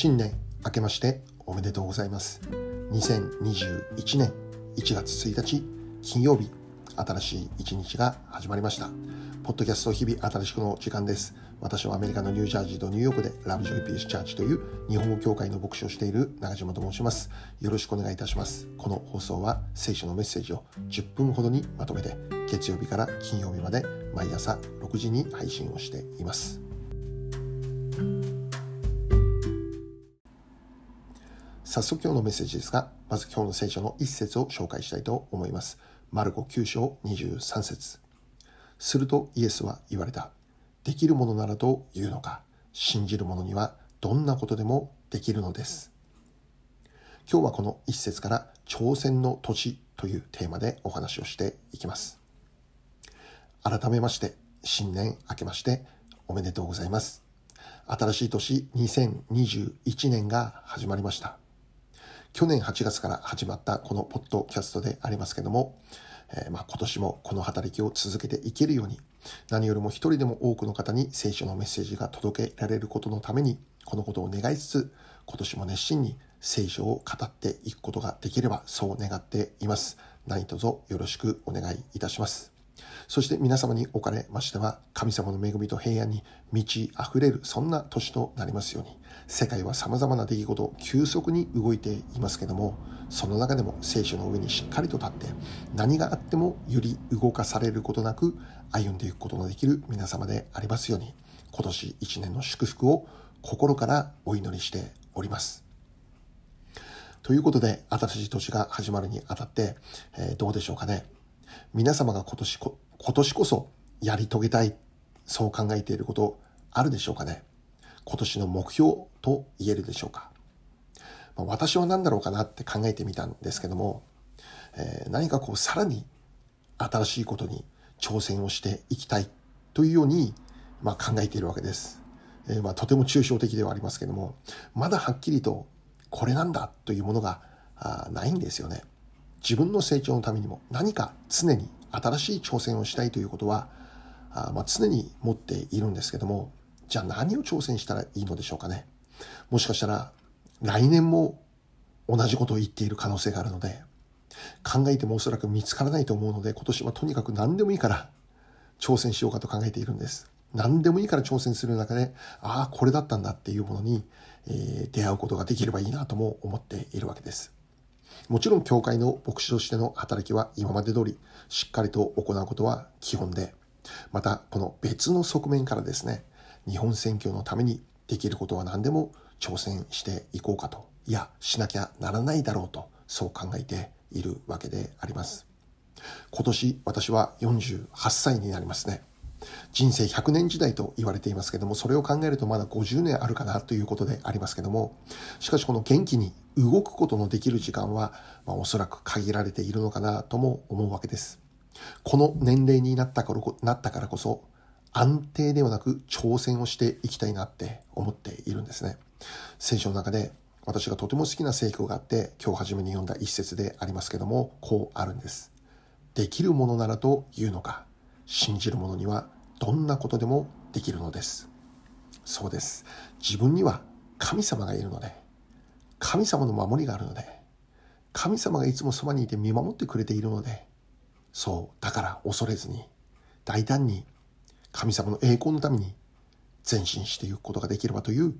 新年明けましておめでとうございます。2021年1月1日金曜日新しい一日が始まりました。ポッドキャスト日々新しくの時間です。私はアメリカのニュージャージーとニューヨークでラブジョイピースチャーチという日本語協会の牧師をしている長島と申します。よろしくお願いいたします。この放送は聖書のメッセージを10分ほどにまとめて月曜日から金曜日まで毎朝6時に配信をしています。早速今日のメッセージですが、まず今日の聖書の一節を紹介したいと思います。マルコ9章23節するとイエスは言われた。できるものならというのか、信じる者にはどんなことでもできるのです。今日はこの一節から挑戦の年というテーマでお話をしていきます。改めまして、新年明けましておめでとうございます。新しい年2021年が始まりました。去年8月から始まったこのポッドキャストでありますけども、えー、まあ、今年もこの働きを続けていけるように、何よりも一人でも多くの方に聖書のメッセージが届けられることのために、このことを願いつつ、今年も熱心に聖書を語っていくことができれば、そう願っています。何卒よろしくお願いいたします。そして皆様におかれましては、神様の恵みと平安に満ち溢れる、そんな年となりますように、世界は様々な出来事、急速に動いていますけども、その中でも聖書の上にしっかりと立って、何があってもより動かされることなく歩んでいくことのできる皆様でありますように、今年一年の祝福を心からお祈りしております。ということで、新しい年が始まるにあたって、えー、どうでしょうかね。皆様が今年こ、今年こそやり遂げたい、そう考えていることあるでしょうかね？今年の目標と言えるでしょうか？まあ、私は何だろうかなって考えてみたんですけども、えー、何かこうさらに新しいことに挑戦をしていきたいというように、まあ、考えているわけです。えー、まあ、とても抽象的ではありますけども、まだはっきりとこれなんだというものがないんですよね。自分の成長のためにも何か常に新しい挑戦をしたいということは、あまあ、常に持っているんですけども、じゃあ何を挑戦したらいいのでしょうかね。もしかしたら来年も同じことを言っている可能性があるので、考えてもおそらく見つからないと思うので、今年はとにかく何でもいいから挑戦しようかと考えているんです。何でもいいから挑戦する中で、ああ、これだったんだっていうものに、えー、出会うことができればいいなとも思っているわけです。もちろん教会の牧師としての働きは今まで通りしっかりと行うことは基本で、またこの別の側面からですね、日本選挙のためにできることは何でも挑戦していこうかと、いや、しなきゃならないだろうと、そう考えているわけであります。今年私は48歳になりますね。人生100年時代と言われていますけども、それを考えるとまだ50年あるかなということでありますけども、しかしこの元気に動くことのできる時間は、まあ、おそらく限られているのかなとも思うわけです。この年齢になったからなったからこそ、安定ではなく挑戦をしていきたいなって思っているんですね。聖書の中で私がとても好きな聖句があって、今日初めに読んだ一節でありますけども、こうあるんです。できるものならというのか、信じる者にはどんなことでもできるのです。そうです。自分には神様がいるので、神様の守りがあるので、神様がいつもそばにいて見守ってくれているので、そう、だから恐れずに、大胆に神様の栄光のために前進していくことができればという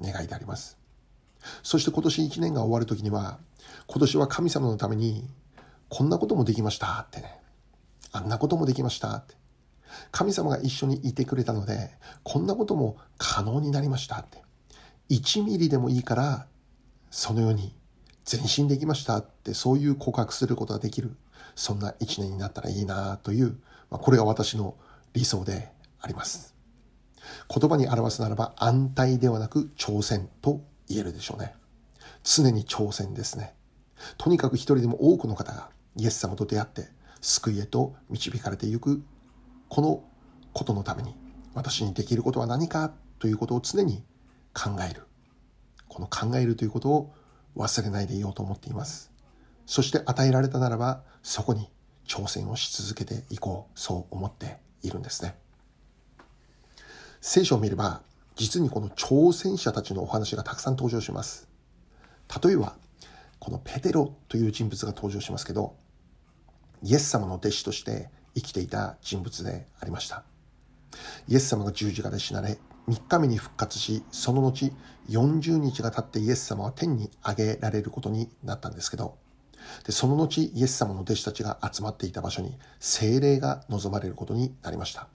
願いであります。そして今年1年が終わる時には、今年は神様のためにこんなこともできましたってね、あんなこともできましたって。神様が一緒にいてくれたので、こんなことも可能になりましたって。1ミリでもいいから、そのように前進できましたって、そういう告白することができる。そんな1年になったらいいなという、まあ、これが私の理想であります。言葉に表すならば安泰ではなく挑戦と言えるでしょうね。常に挑戦ですね。とにかく一人でも多くの方がイエス様と出会って救いへと導かれていくこのことのために私にできることは何かということを常に考える。この考えるということを忘れないでいようと思っています。そして与えられたならばそこに挑戦をし続けていこう、そう思っているんですね。聖書を見れば実にこの挑戦者たちのお話がたくさん登場します。例えば、このペテロという人物が登場しますけど、イエス様の弟子として生きていた人物でありました。イエス様が十字架で死なれ、3日目に復活し、その後40日が経ってイエス様は天に上げられることになったんですけど、でその後イエス様の弟子たちが集まっていた場所に精霊が望まれることになりました。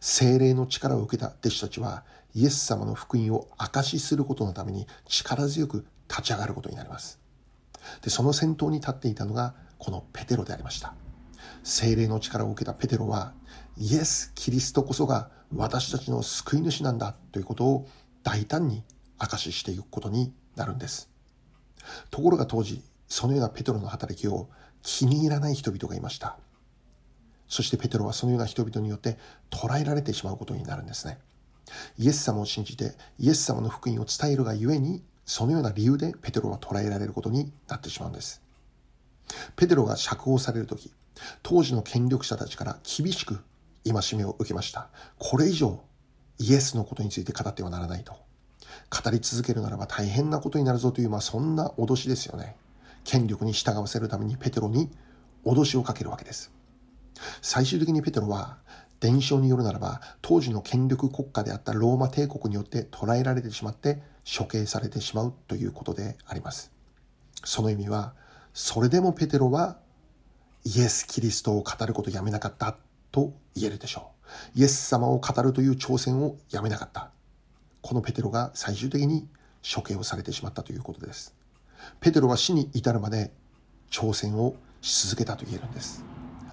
精霊の力を受けた弟子たちはイエス様の福音を証しすることのために力強く立ち上がることになります。で、その先頭に立っていたのがこのペテロでありました。精霊の力を受けたペテロはイエス・キリストこそが私たちの救い主なんだということを大胆に証ししていくことになるんです。ところが当時、そのようなペテロの働きを気に入らない人々がいました。そしてペテロはそのような人々によって捕らえられてしまうことになるんですね。イエス様を信じてイエス様の福音を伝えるがゆえにそのような理由でペテロは捕らえられることになってしまうんです。ペテロが釈放される時、当時の権力者たちから厳しく戒めを受けました。これ以上イエスのことについて語ってはならないと。語り続けるならば大変なことになるぞという、まあそんな脅しですよね。権力に従わせるためにペテロに脅しをかけるわけです。最終的にペテロは伝承によるならば当時の権力国家であったローマ帝国によって捕らえられてしまって処刑されてしまうということであります。その意味はそれでもペテロはイエス・キリストを語ることをやめなかったと言えるでしょう。イエス様を語るという挑戦をやめなかった。このペテロが最終的に処刑をされてしまったということです。ペテロは死に至るまで挑戦をし続けたと言えるんです。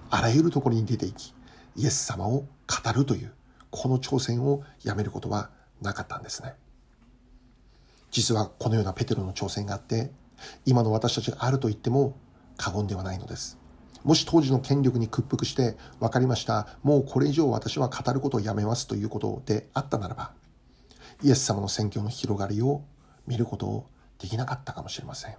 あらゆるところに出ていき、イエス様を語るという、この挑戦をやめることはなかったんですね。実はこのようなペテロの挑戦があって、今の私たちがあると言っても過言ではないのです。もし当時の権力に屈服して、分かりました、もうこれ以上私は語ることをやめますということであったならば、イエス様の宣教の広がりを見ることをできなかったかもしれません。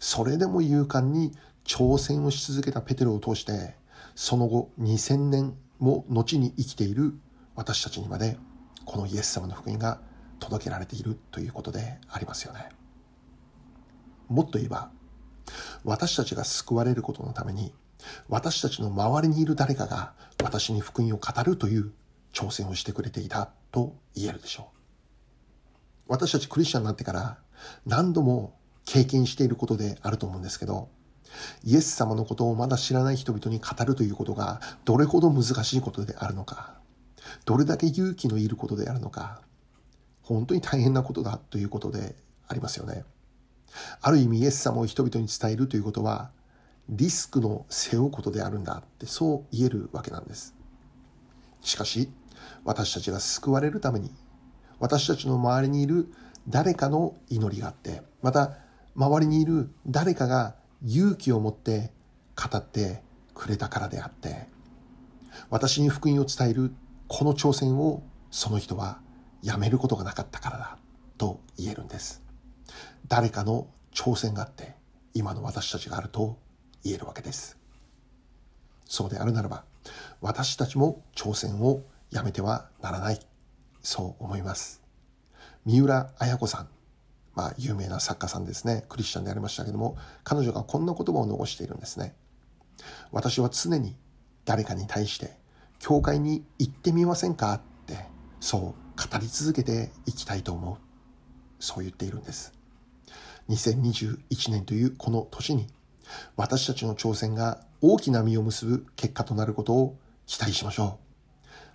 それでも勇敢に挑戦をし続けたペテロを通して、その後2000年も後に生きている私たちにまで、このイエス様の福音が届けられているということでありますよね。もっと言えば、私たちが救われることのために、私たちの周りにいる誰かが私に福音を語るという挑戦をしてくれていたと言えるでしょう。私たちクリスチャンになってから何度も経験していることであると思うんですけど、イエス様のことをまだ知らない人々に語るということがどれほど難しいことであるのか、どれだけ勇気のいることであるのか、本当に大変なことだということでありますよね。ある意味イエス様を人々に伝えるということは、リスクの背負うことであるんだってそう言えるわけなんです。しかし、私たちが救われるために、私たちの周りにいる誰かの祈りがあって、また周りにいる誰かが勇気を持って語ってくれたからであって、私に福音を伝えるこの挑戦をその人はやめることがなかったからだと言えるんです。誰かの挑戦があって今の私たちがあると言えるわけです。そうであるならば私たちも挑戦をやめてはならない。そう思います。三浦綾子さんまあ、有名な作家さんですね。クリスチャンでありましたけども、彼女がこんな言葉を残しているんですね。私は常に誰かに対して、教会に行ってみませんかって、そう語り続けていきたいと思う。そう言っているんです。2021年というこの年に、私たちの挑戦が大きな実を結ぶ結果となることを期待しましょ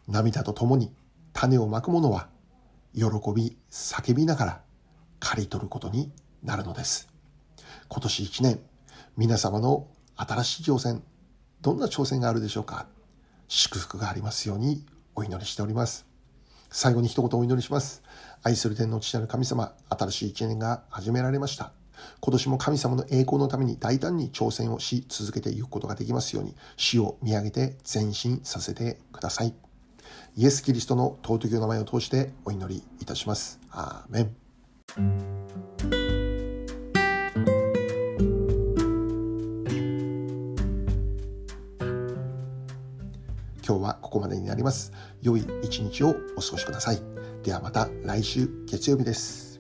う。涙とともに種をまく者は、喜び、叫びながら、刈り取ることになるのです。今年1年、皆様の新しい挑戦、どんな挑戦があるでしょうか祝福がありますようにお祈りしております。最後に一言お祈りします。愛する天の父なる神様、新しい一年が始められました。今年も神様の栄光のために大胆に挑戦をし続けていくことができますように、死を見上げて前進させてください。イエス・キリストの尊きお名前を通してお祈りいたします。アーメン。今日はここまでになります。良い一日をお過ごしください。ではまた来週月曜日です。